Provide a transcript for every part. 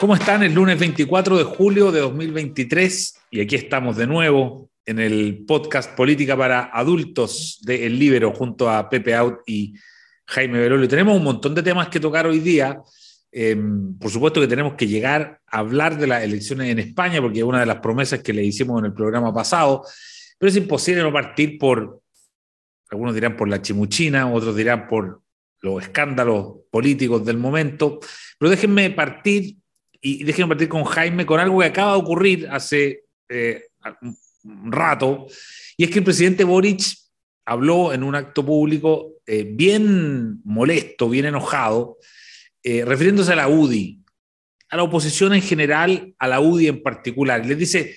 ¿Cómo están? El lunes 24 de julio de 2023 y aquí estamos de nuevo en el podcast Política para Adultos de El Libero junto a Pepe Out y Jaime Belolio. Tenemos un montón de temas que tocar hoy día. Em, por supuesto que tenemos que llegar a hablar de las elecciones en España porque es una de las promesas que le hicimos en el programa pasado, pero es imposible no partir por, algunos dirán por la chimuchina, otros dirán por los escándalos políticos del momento, pero déjenme partir y déjenme partir con Jaime con algo que acaba de ocurrir hace eh, un rato, y es que el presidente Boric habló en un acto público eh, bien molesto, bien enojado, eh, refiriéndose a la UDI, a la oposición en general, a la UDI en particular. Les dice,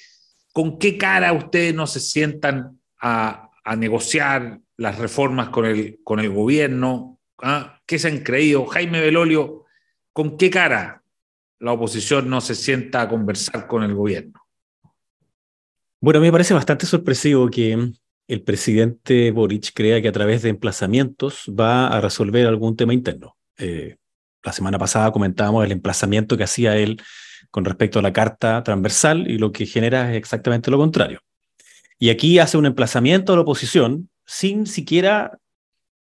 ¿con qué cara ustedes no se sientan a, negociar las reformas con el, con el gobierno? ¿Ah? ¿Qué se han creído? Jaime Belolio, ¿con qué cara la oposición no se sienta a conversar con el gobierno? Bueno, a mí me parece bastante sorpresivo que el presidente Boric crea que a través de emplazamientos va a resolver algún tema interno. Eh, la semana pasada comentábamos el emplazamiento que hacía él con respecto a la carta transversal y lo que genera es exactamente lo contrario. Y aquí hace un emplazamiento a la oposición sin siquiera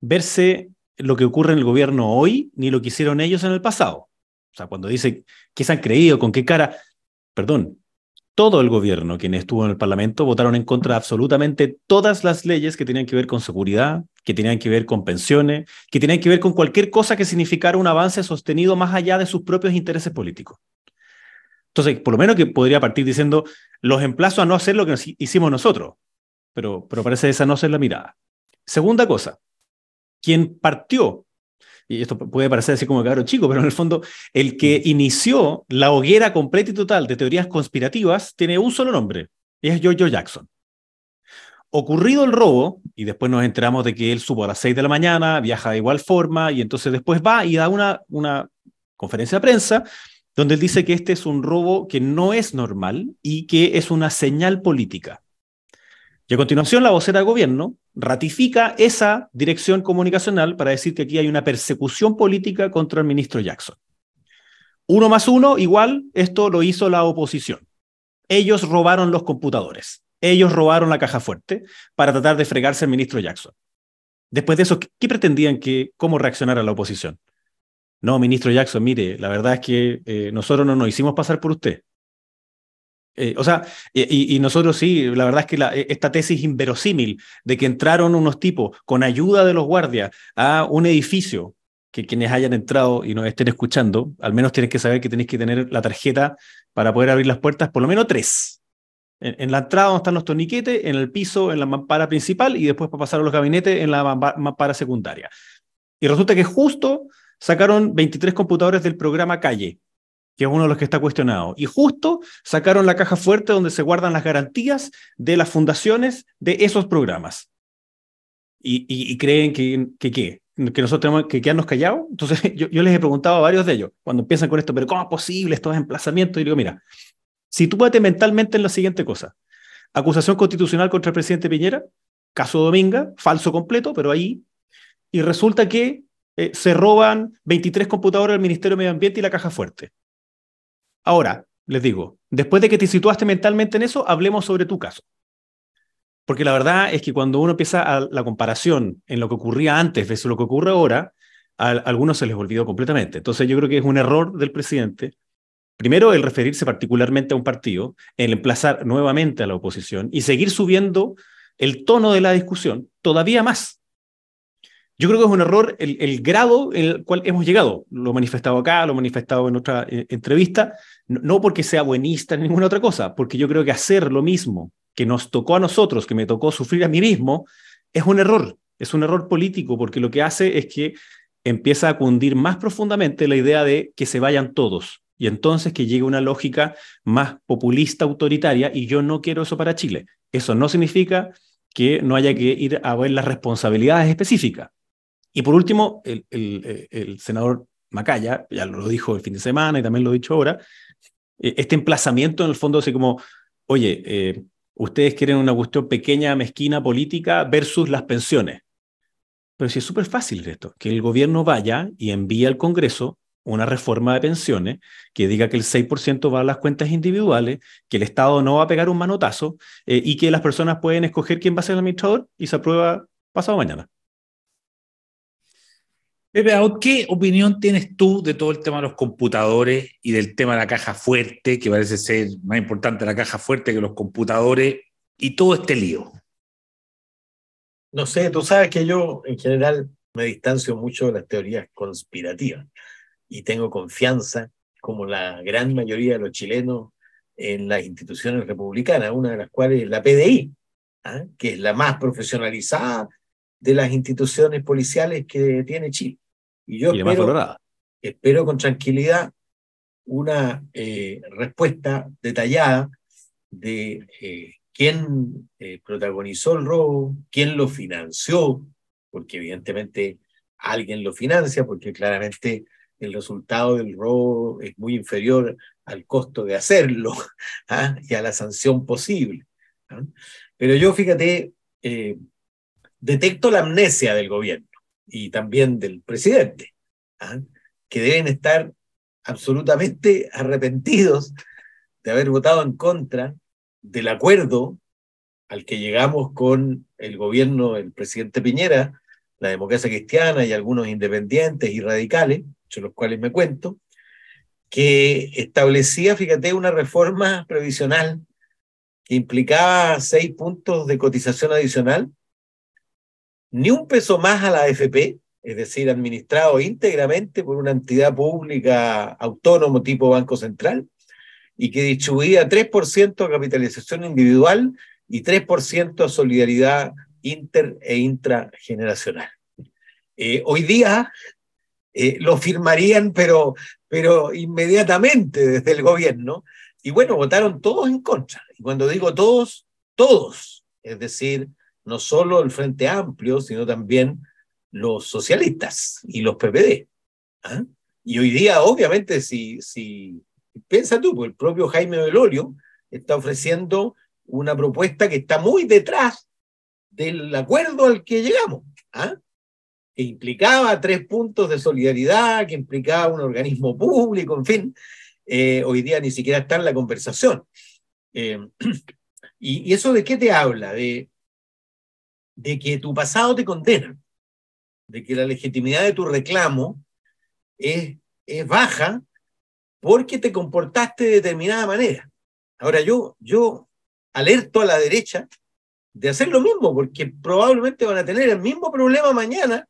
verse lo que ocurre en el gobierno hoy ni lo que hicieron ellos en el pasado. O sea, cuando dice qué se han creído, con qué cara, perdón, todo el gobierno, quien estuvo en el Parlamento, votaron en contra de absolutamente todas las leyes que tenían que ver con seguridad, que tenían que ver con pensiones, que tenían que ver con cualquier cosa que significara un avance sostenido más allá de sus propios intereses políticos. Entonces, por lo menos que podría partir diciendo, los emplazo a no hacer lo que hicimos nosotros, pero, pero parece esa no ser la mirada. Segunda cosa, quien partió y esto puede parecer así como caro chico, pero en el fondo el que inició la hoguera completa y total de teorías conspirativas tiene un solo nombre, y es George Jackson. Ocurrido el robo, y después nos enteramos de que él supo a las 6 de la mañana, viaja de igual forma, y entonces después va y da una, una conferencia de prensa donde él dice que este es un robo que no es normal y que es una señal política. Y a continuación, la vocera de gobierno ratifica esa dirección comunicacional para decir que aquí hay una persecución política contra el ministro Jackson. Uno más uno, igual, esto lo hizo la oposición. Ellos robaron los computadores. Ellos robaron la caja fuerte para tratar de fregarse al ministro Jackson. Después de eso, ¿qué pretendían que, cómo reaccionara la oposición? No, ministro Jackson, mire, la verdad es que eh, nosotros no nos hicimos pasar por usted. Eh, o sea, y, nosotros sí, la verdad es que esta tesis inverosímil de que entraron unos tipos con ayuda de los guardias a un edificio, que quienes hayan entrado y nos estén escuchando, al menos tienes que saber que tenéis que tener la tarjeta para poder abrir las puertas, por lo menos tres. En, la entrada donde están los torniquetes, en el piso, en la mampara principal y después para pasar a los gabinetes en la mampara secundaria. Y resulta que justo sacaron 23 computadores del programa Calle, que es uno de los que está cuestionado. Y justo sacaron la caja fuerte donde se guardan las garantías de las fundaciones de esos programas. Y, creen que, que, que nosotros tenemos que quedarnos callados. Entonces yo, les he preguntado a varios de ellos, cuando empiezan con esto, pero ¿cómo es posible estos emplazamientos? Y digo, mira, sitúate mentalmente en la siguiente cosa. Acusación constitucional contra el presidente Piñera, caso Dominga, falso completo, pero ahí. Y resulta que eh, se roban 23 computadores del Ministerio de Medio Ambiente y la caja fuerte. Ahora, les digo, después de que te situaste mentalmente en eso, hablemos sobre tu caso. Porque la verdad es que cuando uno empieza la comparación en lo que ocurría antes versus lo que ocurre ahora, a, algunos se les olvidó completamente. Entonces yo creo que es un error del presidente. Primero, el referirse particularmente a un partido, el emplazar nuevamente a la oposición y seguir subiendo el tono de la discusión todavía más. Yo creo que es un error el, grado en el cual hemos llegado. Lo he manifestado acá, lo he manifestado en otra eh, entrevista, no, porque sea buenista ni ninguna otra cosa, porque yo creo que hacer lo mismo que nos tocó a nosotros, que me tocó sufrir a mí mismo, es un error. Es un error político, porque lo que hace es que empieza a cundir más profundamente la idea de que se vayan todos. Y entonces que llegue una lógica más populista, autoritaria, y yo no quiero eso para Chile. Eso no significa que no haya que ir a ver las responsabilidades específicas. Y por último, el, el, senador Macaya, ya lo dijo el fin de semana y también lo he dicho ahora, eh, este emplazamiento en el fondo así como, oye, eh, ustedes quieren una cuestión pequeña, mezquina, política versus las pensiones. Pero si es súper fácil esto, que el gobierno vaya y envíe al Congreso una reforma de pensiones que diga que el 6% va a las cuentas individuales, que el Estado no va a pegar un manotazo eh, y que las personas pueden escoger quién va a ser el administrador y se aprueba pasado mañana. Pepe, ¿qué opinión tienes tú de todo el tema de los computadores y del tema de la caja fuerte, que parece ser más importante la caja fuerte que los computadores y todo este lío? No sé, tú sabes que yo en general me distancio mucho de las teorías conspirativas y tengo confianza, como la gran mayoría de los chilenos, en las instituciones republicanas, una de las cuales es la PDI, ¿ah? que es la más profesionalizada de las instituciones policiales que tiene Chile. Y yo espero, espero, con tranquilidad una eh, respuesta detallada de eh, quién eh, protagonizó el robo, quién lo financió, porque evidentemente alguien lo financia, porque claramente el resultado del robo es muy inferior al costo de hacerlo ¿ah? y a la sanción posible. ¿ah? Pero yo, fíjate, eh, detecto la amnesia del gobierno y también del presidente, ¿ah? que deben estar absolutamente arrepentidos de haber votado en contra del acuerdo al que llegamos con el gobierno del presidente Piñera, la democracia cristiana y algunos independientes y radicales, de los cuales me cuento, que establecía, fíjate, una reforma previsional que implicaba seis puntos de cotización adicional, ni un peso más a la AFP, es decir, administrado íntegramente por una entidad pública autónomo tipo Banco Central, y que distribuía 3% a capitalización individual y 3% a solidaridad inter e intrageneracional. Eh, hoy día eh, lo firmarían, pero, pero inmediatamente desde el gobierno. Y bueno, votaron todos en contra. Y cuando digo todos, todos. Es decir, no solo el Frente Amplio, sino también los socialistas y los PPD. ¿ah? Y hoy día, obviamente, si, si piensa tú, pues el propio Jaime Velorio está ofreciendo una propuesta que está muy detrás del acuerdo al que llegamos. ¿ah? que implicaba tres puntos de solidaridad, que implicaba un organismo público, en fin, eh, hoy día ni siquiera está en la conversación. Eh, y, eso de qué te habla? De, de que tu pasado te condena, de que la legitimidad de tu reclamo es, es baja porque te comportaste de determinada manera. Ahora yo, yo alerto a la derecha de hacer lo mismo, porque probablemente van a tener el mismo problema mañana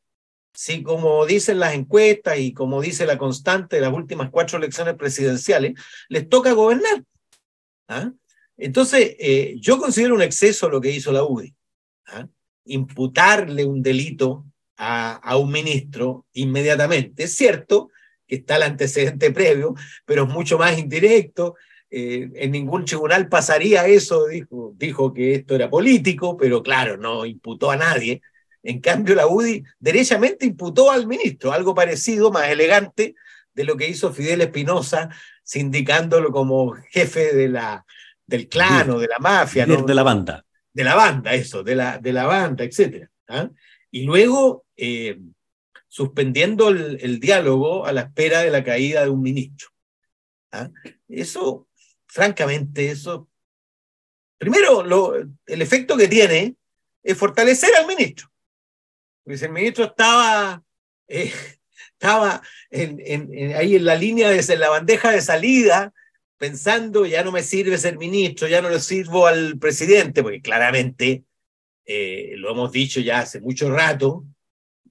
si como dicen las encuestas y como dice la constante de las últimas cuatro elecciones presidenciales, les toca gobernar. ¿ah? Entonces, eh, yo considero un exceso lo que hizo la UDI. ¿ah? Imputarle un delito a, un ministro inmediatamente. Es cierto que está el antecedente previo, pero es mucho más indirecto. Eh, en ningún tribunal pasaría eso, dijo, dijo que esto era político, pero claro, no imputó a nadie. En cambio, la UDI derechamente imputó al ministro, algo parecido, más elegante, de lo que hizo Fidel Espinosa, sindicándolo como jefe de la, del clan o de la mafia. De la banda. De la banda, eso, de la, de la banda, etc. ¿ah? Y luego eh, suspendiendo el, diálogo a la espera de la caída de un ministro. ¿ah? Eso, francamente, eso. Primero, el efecto que tiene es fortalecer al ministro. Porque el ministro estaba, eh, estaba ahí en la línea, de, en la bandeja de salida, pensando, ya no me sirve ser ministro, ya no le sirvo al presidente, porque claramente, eh, lo hemos dicho ya hace mucho rato,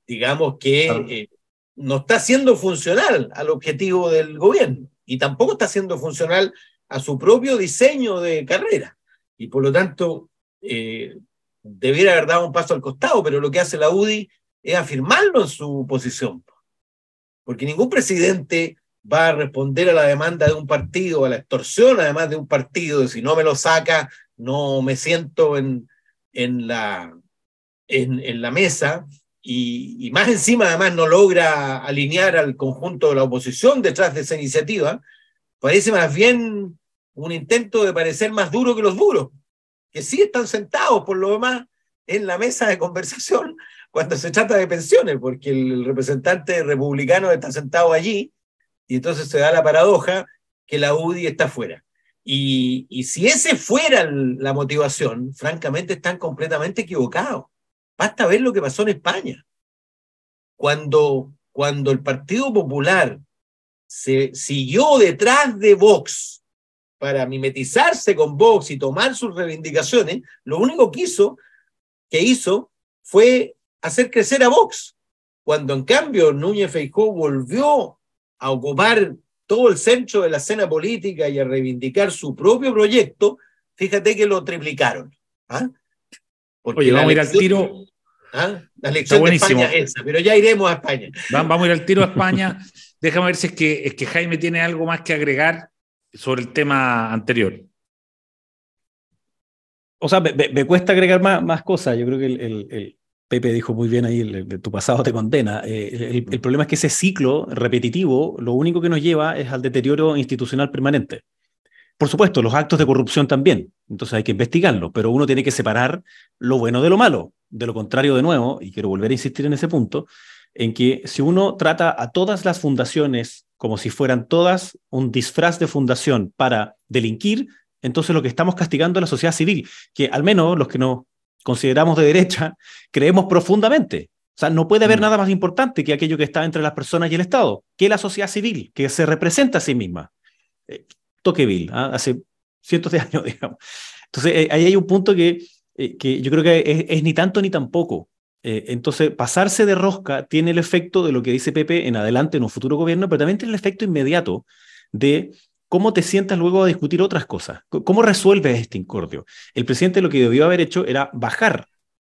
digamos que eh, no está siendo funcional al objetivo del gobierno y tampoco está siendo funcional a su propio diseño de carrera. Y por lo tanto, debiera haber dado un paso al costado, pero lo que hace la UDI es afirmarlo en su posición. Porque ningún presidente va a responder a la demanda de un partido, a la extorsión además de un partido, de si no me lo saca, no me siento en, en, la, en, la mesa, y, y, más encima además no logra alinear al conjunto de la oposición detrás de esa iniciativa, parece más bien un intento de parecer más duro que los duros que sí están sentados por lo demás en la mesa de conversación cuando se trata de pensiones, porque el representante republicano está sentado allí Y entonces se da la paradoja que la UDI está fuera. Y, y si ese fuera la motivación, francamente están completamente equivocados. Basta ver lo que pasó en España. Cuando, cuando el Partido Popular se siguió detrás de Vox para mimetizarse con Vox y tomar sus reivindicaciones, lo único que hizo, que hizo fue hacer crecer a Vox. Cuando en cambio Núñez Feijó volvió a ocupar todo el centro de la escena política y a reivindicar su propio proyecto, fíjate que lo triplicaron. ¿ah? Oye, vamos a ir al tiro. ¿ah? La lección de España es esa, pero ya iremos a España. Vamos a ir al tiro a España. Déjame ver si es que, es que Jaime tiene algo más que agregar sobre el tema anterior. O sea, me, cuesta agregar más, más, cosas. Yo creo que el, Pepe dijo muy bien ahí, el, tu pasado te condena. Eh, el, problema es que ese ciclo repetitivo lo único que nos lleva es al deterioro institucional permanente. Por supuesto, los actos de corrupción también, entonces hay que investigarlo, pero uno tiene que separar lo bueno de lo malo. De lo contrario, de nuevo, y quiero volver a insistir en ese punto, en que si uno trata a todas las fundaciones como si fueran todas un disfraz de fundación para delinquir, entonces lo que estamos castigando es la sociedad civil, que al menos los que nos consideramos de derecha creemos profundamente. O sea, no puede haber mm. nada más importante que aquello que está entre las personas y el Estado, que la sociedad civil, que se representa a sí misma. Eh, Toqueville, ¿ah? hace cientos de años, digamos. Entonces, eh, ahí hay un punto que, eh, que yo creo que es, ni tanto ni tampoco. Eh, entonces, pasarse de rosca tiene el efecto de lo que dice Pepe en adelante en un futuro gobierno, pero también tiene el efecto inmediato de cómo te sientas luego a discutir otras cosas. ¿Cómo resuelves este incordio? El presidente lo que debió haber hecho era bajar,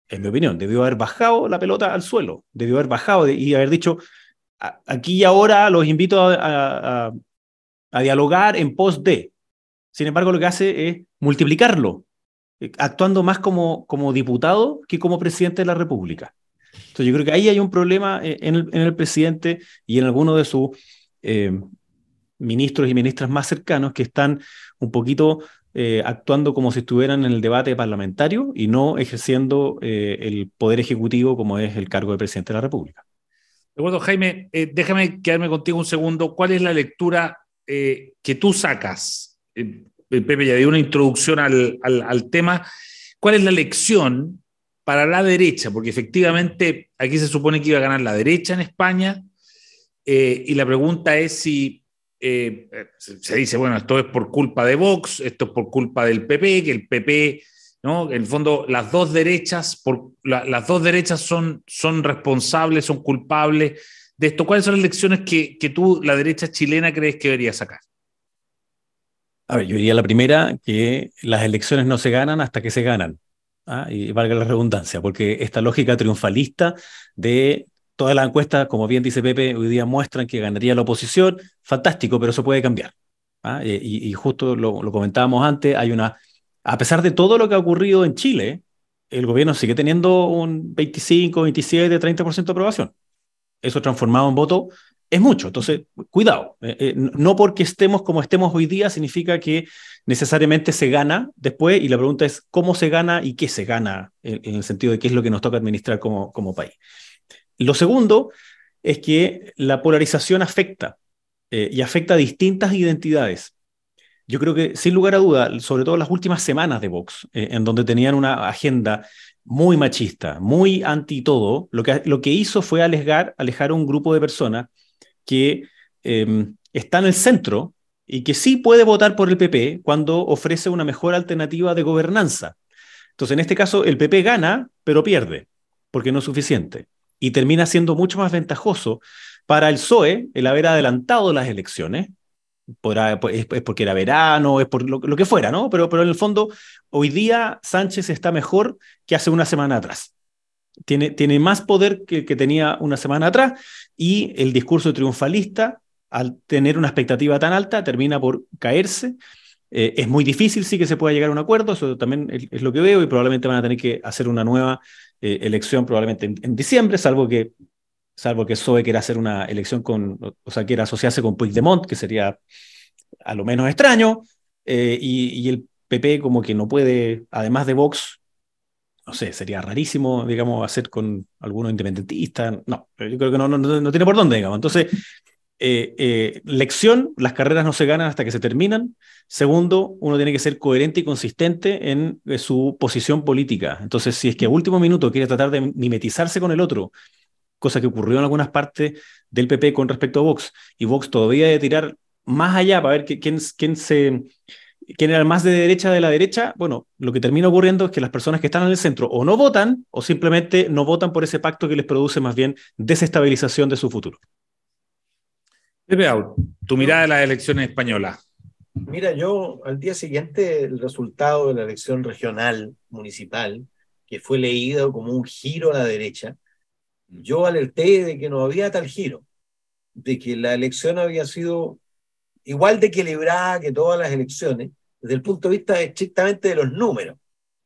en mi opinión, debió haber bajado la pelota al suelo, debió haber bajado y haber dicho, aquí y ahora los invito a, dialogar en pos de. Sin embargo, lo que hace es multiplicarlo eh, actuando más como, diputado que como presidente de la República. Entonces yo creo que ahí hay un problema eh, en el, en el presidente y en algunos de sus eh, ministros y ministras más cercanos que están un poquito actuando como si estuvieran en el debate parlamentario y no ejerciendo el poder ejecutivo como es el cargo de presidente de la República. De acuerdo, Jaime, déjame quedarme contigo un segundo. ¿Cuál es la lectura que tú sacas Pepe ya dio una introducción al, tema. ¿Cuál es la lección para la derecha? Porque efectivamente aquí se supone que iba a ganar la derecha en España eh, y la pregunta es si eh, se dice, bueno, esto es por culpa de Vox, esto es por culpa del PP, que el PP, ¿no? En el fondo, las dos derechas, por, las dos derechas son, son responsables, son culpables de esto. ¿Cuáles son las lecciones que, que tú, la derecha chilena, crees que debería sacar? A ver, yo diría la primera, que las elecciones no se ganan hasta que se ganan. ¿ah? Y valga la redundancia, porque esta lógica triunfalista de todas las encuestas, como bien dice Pepe, hoy día muestran que ganaría la oposición, fantástico, pero eso puede cambiar. ¿ah? Y, justo lo, lo, comentábamos antes, hay una, a pesar de todo lo que ha ocurrido en Chile, el gobierno sigue teniendo un 25, 27, 30% de aprobación. Eso transformado en voto es mucho. Entonces, cuidado. Eh, eh, no porque estemos como estemos hoy día significa que necesariamente se gana después y la pregunta es cómo se gana y qué se gana en, el sentido de qué es lo que nos toca administrar como, como país. Lo segundo es que la polarización afecta eh, y afecta a distintas identidades. Yo creo que, sin lugar a duda, sobre todo las últimas semanas de Vox, en donde tenían una agenda muy machista, muy anti todo, lo que, lo que hizo fue alejar, alejar a un grupo de personas que em, está en el centro y que sí puede votar por el PP cuando ofrece una mejor alternativa de gobernanza. Entonces, en este caso, el PP gana, pero pierde, porque no es suficiente. Y termina siendo mucho más ventajoso para el PSOE el haber adelantado las elecciones. es, porque era verano, es por lo, que fuera, ¿no? Pero, pero en el fondo, hoy día Sánchez está mejor que hace una semana atrás. Tiene, tiene más poder que, que tenía una semana atrás y el discurso triunfalista, al tener una expectativa tan alta, termina por caerse. Eh, es muy difícil, sí, que se pueda llegar a un acuerdo, eso también es, lo que veo, y probablemente van a tener que hacer una nueva eh, elección probablemente en, diciembre, salvo que salvo que quiera hacer una elección con, o sea, quiera asociarse con Puigdemont, que sería a lo menos extraño, eh, y, y, el PP como que no puede, además de Vox, no sé, sería rarísimo, digamos, hacer con algunos independentistas. No, yo creo que no, no, no tiene por dónde, digamos. Entonces, eh, eh, lección, las carreras no se ganan hasta que se terminan. Segundo, uno tiene que ser coherente y consistente en eh, su posición política. Entonces, si es que a último minuto quiere tratar de mimetizarse con el otro, cosa que ocurrió en algunas partes del PP con respecto a Vox, y Vox todavía de tirar más allá para ver quién, quién, se, quién era el más de derecha de la derecha, bueno, lo que termina ocurriendo es que las personas que están en el centro o no votan o simplemente no votan por ese pacto que les produce más bien desestabilización de su futuro. Pepe tu mirada de las elecciones españolas. Mira, yo al día siguiente el resultado de la elección regional municipal, que fue leído como un giro a la derecha, yo alerté de que no había tal giro, de que la elección había sido igual de equilibrada que todas las elecciones, desde el punto de vista estrictamente de los números,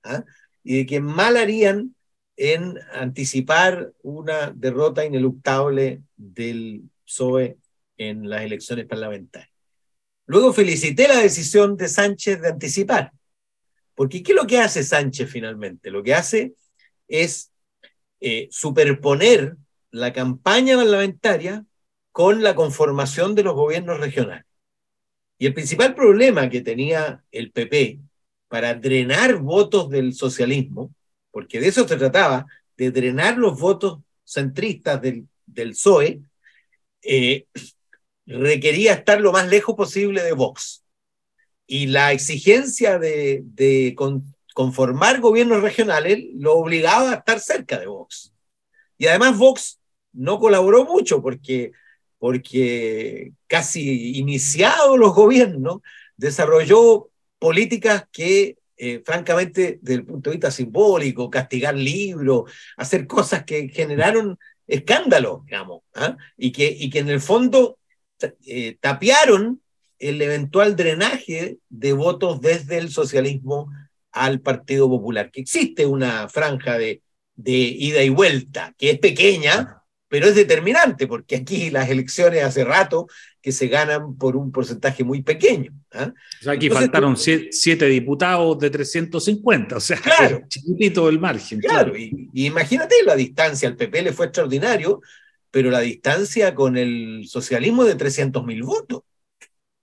¿ah? y de que mal harían en anticipar una derrota ineluctable del PSOE en las elecciones parlamentarias. Luego felicité la decisión de Sánchez de anticipar, porque ¿qué es lo que hace Sánchez finalmente? Lo que hace es eh, superponer la campaña parlamentaria con la conformación de los gobiernos regionales. Y el principal problema que tenía el PP para drenar votos del socialismo, porque de eso se trataba, de drenar los votos centristas del, del PSOE, eh, requería estar lo más lejos posible de Vox. Y la exigencia de, conformar gobiernos regionales lo obligaba a estar cerca de Vox. Y además Vox no colaboró mucho porque, porque casi iniciados los gobiernos desarrolló políticas que eh, francamente, desde el punto de vista simbólico, castigar libros, hacer cosas que generaron escándalo, digamos, ¿ah? y, que, y que en el fondo eh, tapiaron el eventual drenaje de votos desde el socialismo al Partido Popular, que existe una franja de, de ida y vuelta, que es pequeña, pero es determinante, porque aquí las elecciones hace rato que se ganan por un porcentaje muy pequeño. ¿ah? aquí faltaron siete, diputados de 350, o sea, claro, chiquitito el margen. Claro, Y, y, imagínate la distancia, al PP le fue extraordinario, pero la distancia con el socialismo es de 300.000 votos,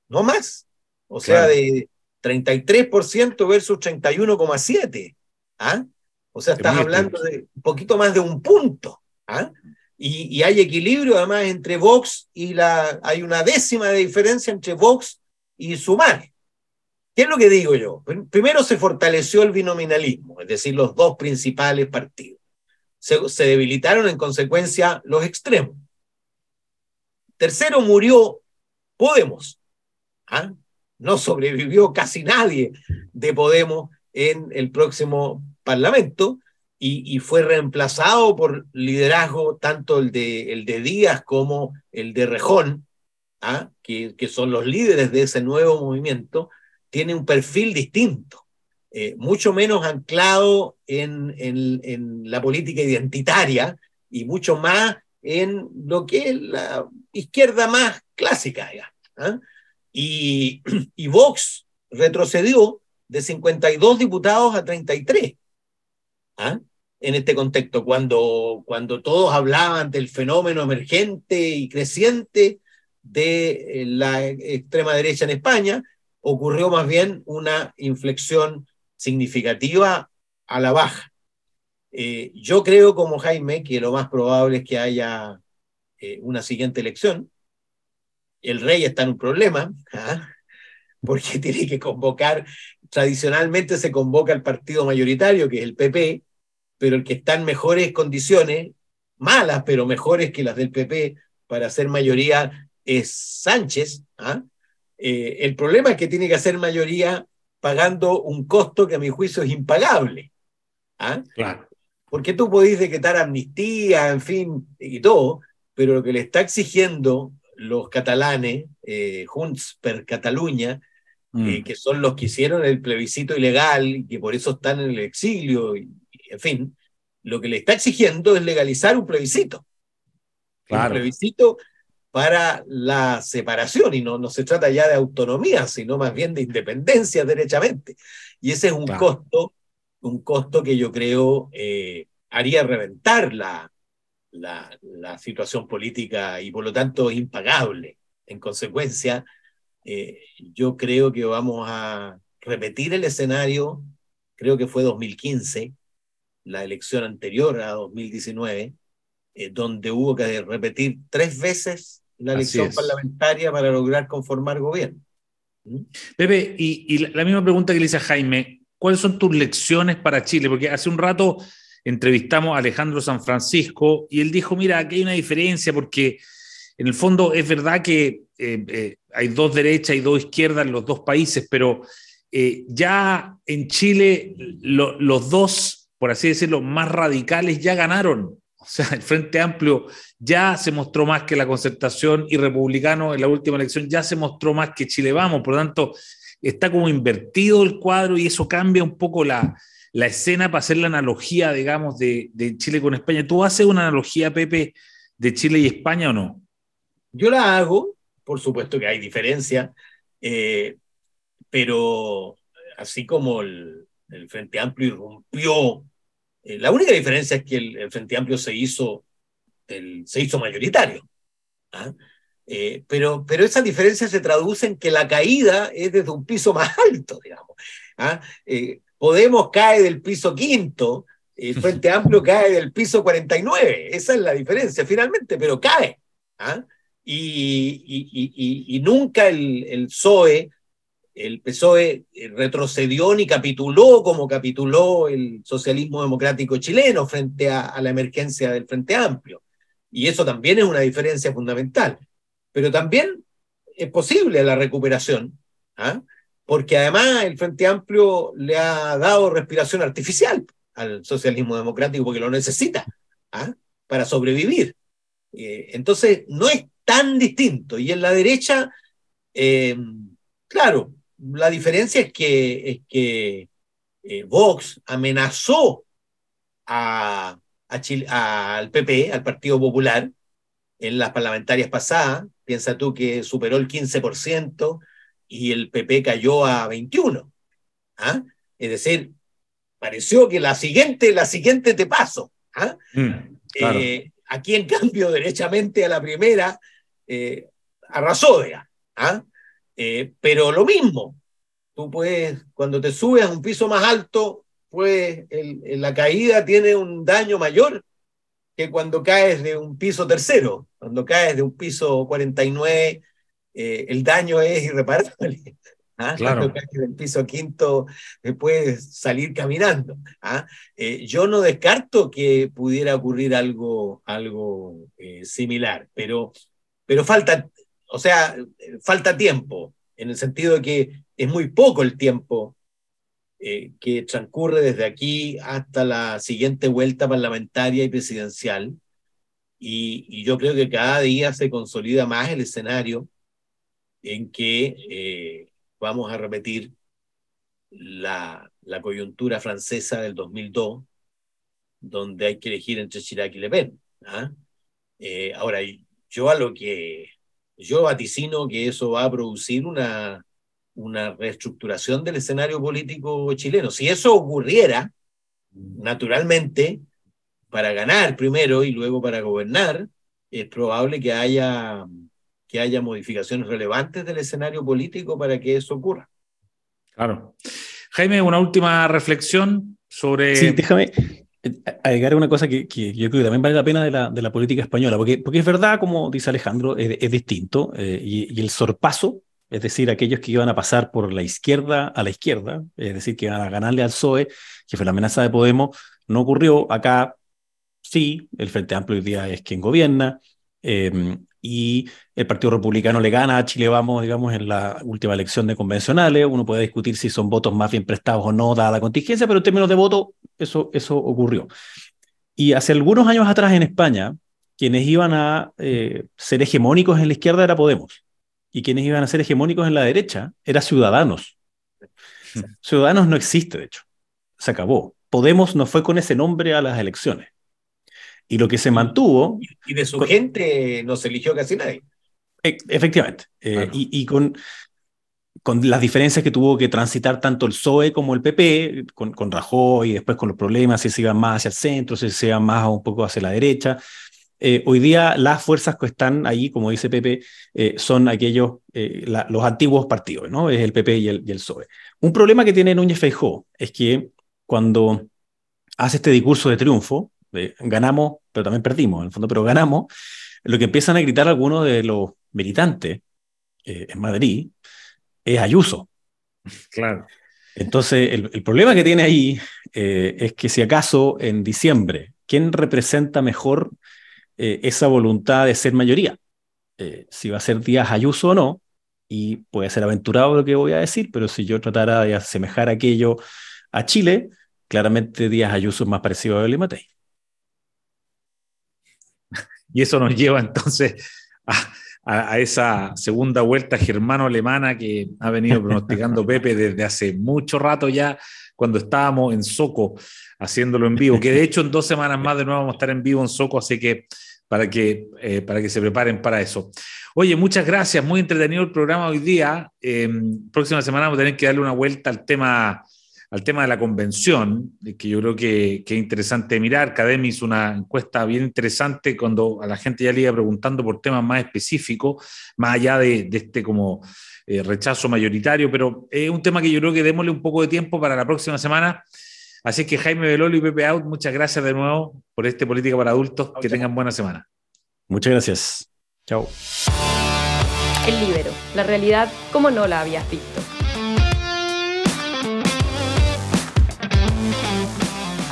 no más. O sea, de 33% versus 31,7%. ¿ah? O sea, estás hablando de un poquito más de un punto. ¿ah? Y, hay equilibrio además entre Vox y la... Hay una décima de diferencia entre Vox y Sumar. ¿Qué es lo que digo yo? Primero se fortaleció el binominalismo, es decir, los dos principales partidos se, debilitaron en consecuencia los extremos. Tercero, murió Podemos. ¿ah? No sobrevivió casi nadie de Podemos en el próximo Parlamento y, fue reemplazado por liderazgo tanto el de, el de Díaz como el de Rejón, ¿ah? que, que son los líderes de ese nuevo movimiento, tiene un perfil distinto. Eh, mucho menos anclado en, en, la política identitaria y mucho más en lo que es la izquierda más clásica. ¿ah? y, y, Vox retrocedió de 52 diputados a 33 ¿ah? en este contexto, cuando, cuando todos hablaban del fenómeno emergente y creciente de eh, la extrema derecha en España, ocurrió más bien una inflexión significativa a la baja. Eh, yo creo, como Jaime, que lo más probable es que haya eh, una siguiente elección. El rey está en un problema, ¿ah? porque tiene que convocar, tradicionalmente se convoca el partido mayoritario, que es el PP, pero el que está en mejores condiciones, malas, pero mejores que las del PP para hacer mayoría, es Sánchez. ¿ah? Eh, el problema es que tiene que hacer mayoría pagando un costo que a mi juicio es impagable. ¿ah? Claro. Porque tú podés decretar amnistía, en fin, y todo, pero lo que le está exigiendo los catalanes, eh, Junts per Cataluña, eh, mm. que son los que hicieron el plebiscito ilegal y que por eso están en el exilio, y, en fin, lo que le está exigiendo es legalizar un plebiscito. Claro. Un plebiscito para la separación, y no, no se trata ya de autonomía, sino más bien de independencia derechamente. Y ese es un costo, un costo que yo creo eh, haría reventar la, la, la, situación política y por lo tanto impagable. En consecuencia, eh, yo creo que vamos a repetir el escenario, creo que fue 2015, la elección anterior a 2019, eh, donde hubo que repetir tres veces la elección parlamentaria para lograr conformar gobierno. ¿Mm? Pepe, y, la misma pregunta que le hice a Jaime, ¿cuáles son tus lecciones para Chile? Porque hace un rato entrevistamos a Alejandro San Francisco y él dijo, mira, aquí hay una diferencia porque en el fondo es verdad que eh, eh, hay dos derechas y dos izquierdas en los dos países, pero ya en Chile los dos, por así decirlo, más radicales ya ganaron. O sea, el Frente Amplio ya se mostró más que la concertación y republicano en la última elección ya se mostró más que Chile Vamos. Por lo tanto, está como invertido el cuadro y eso cambia un poco la, la escena para hacer la analogía, digamos, de, de, Chile con España. ¿Tú haces una analogía, Pepe, de Chile y España o no? Yo la hago, por supuesto que hay diferencia, eh, pero así como el, el Frente Amplio irrumpió eh, la única diferencia es que el, Frente Amplio se hizo, el, se hizo mayoritario. ¿ah? Eh, pero, pero esa diferencia se traduce en que la caída es desde un piso más alto, digamos. ¿ah? Eh, Podemos cae del piso quinto, el Frente Amplio cae del piso 49. Esa es la diferencia, finalmente, pero cae. ¿ah? Y, y, y, nunca el, el PSOE el PSOE eh, retrocedió ni capituló como capituló el socialismo democrático chileno frente a, la emergencia del Frente Amplio. Y eso también es una diferencia fundamental. Pero también es posible la recuperación, ¿ah? porque además el Frente Amplio le ha dado respiración artificial al socialismo democrático porque lo necesita ¿ah? para sobrevivir. Eh, entonces, no es tan distinto. Y en la derecha, eh, claro, la diferencia es que, es que eh, Vox amenazó a, al PP, al Partido Popular, en las parlamentarias pasadas. Piensa tú que superó el 15% y el PP cayó a 21%. ¿ah? Es decir, pareció que la siguiente, la siguiente te paso. ¿ah? Mm, eh, aquí, en cambio, derechamente a la primera, eh, arrasó, ¿ah? Eh, pero lo mismo, tú puedes, cuando te subes a un piso más alto, pues el, la caída tiene un daño mayor que cuando caes de un piso tercero. Cuando caes de un piso 49, eh, el daño es irreparable. ¿Ah? Claro. Cuando caes del piso quinto, eh, puedes salir caminando. ¿ah? yo no descarto que pudiera ocurrir algo, algo similar, pero, pero falta o sea, falta tiempo, en el sentido de que es muy poco el tiempo eh, que transcurre desde aquí hasta la siguiente vuelta parlamentaria y presidencial. Y, yo creo que cada día se consolida más el escenario en que eh, vamos a repetir la, la, coyuntura francesa del 2002, donde hay que elegir entre Chirac y Le Pen. ¿ah? Eh, ahora, yo a lo que yo vaticino que eso va a producir una, una reestructuración del escenario político chileno. Si eso ocurriera, naturalmente, para ganar primero y luego para gobernar, es probable que haya, que haya modificaciones relevantes del escenario político para que eso ocurra. Claro. Jaime, una última reflexión sobre... Sí, déjame, agregar una cosa que, que, yo creo que también vale la pena de la, de la política española, porque, porque es verdad, como dice Alejandro, es, distinto, eh, y, el sorpaso, es decir, aquellos que iban a pasar por la izquierda a la izquierda, es decir, que iban a ganarle al PSOE, que fue la amenaza de Podemos, no ocurrió. Acá sí, el Frente Amplio hoy día es quien gobierna, eh, y el Partido Republicano le gana a Chile Vamos, digamos, en la última elección de convencionales. Uno puede discutir si son votos más bien prestados o no, dada la contingencia, pero en términos de voto, eso, eso ocurrió. Y hace algunos años atrás en España, quienes iban a eh, ser hegemónicos en la izquierda era Podemos, y quienes iban a ser hegemónicos en la derecha era Ciudadanos. Ciudadanos no existe, de hecho. Se acabó. Podemos no fue con ese nombre a las elecciones. Y lo que se mantuvo... Y de su gente no se eligió casi nadie. E, efectivamente. Eh, y, con, con las diferencias que tuvo que transitar tanto el PSOE como el PP, con, con Rajoy, y después con los problemas, si se iban más hacia el centro, si se iban más un poco hacia la derecha. eh, hoy día las fuerzas que están ahí, como dice Pepe, eh, son aquellos, eh, los antiguos partidos, ¿no? Es el PP y el, y PSOE. Un problema que tiene Núñez Feijó es que cuando hace este discurso de triunfo, ganamos, pero también perdimos, en el fondo, pero ganamos, lo que empiezan a gritar algunos de los militantes en Madrid es Ayuso. Claro. Entonces, el, el problema que tiene ahí es que si acaso en diciembre, ¿quién representa mejor eh, esa voluntad de ser mayoría. Eh, si va a ser Díaz Ayuso o no, y puede ser aventurado lo que voy a decir, pero si yo tratara de asemejar aquello a Chile, claramente Díaz Ayuso es más parecido a Evelyn Matei. Y eso nos lleva entonces a, esa segunda vuelta germano-alemana que ha venido pronosticando Pepe desde hace mucho rato ya, cuando estábamos en Soco haciéndolo en vivo, que de hecho en dos semanas más de nuevo vamos a estar en vivo en Soco, así que para que, eh, para que se preparen para eso. Oye, muchas gracias, muy entretenido el programa hoy día. Eh, próxima semana vamos a tener que darle una vuelta al tema, al tema de la convención, que yo creo que, que es interesante mirar. Academy hizo una encuesta bien interesante cuando a la gente ya le iba preguntando por temas más específicos, más allá de, de este como eh, rechazo mayoritario, pero es un tema que yo creo que démosle un poco de tiempo para la próxima semana Así que Jaime Belolo y Pepe Out, muchas gracias de nuevo por este Política para Adultos. Que tengan buena semana. Muchas gracias. Chao. El Libero, la realidad como no la habías visto.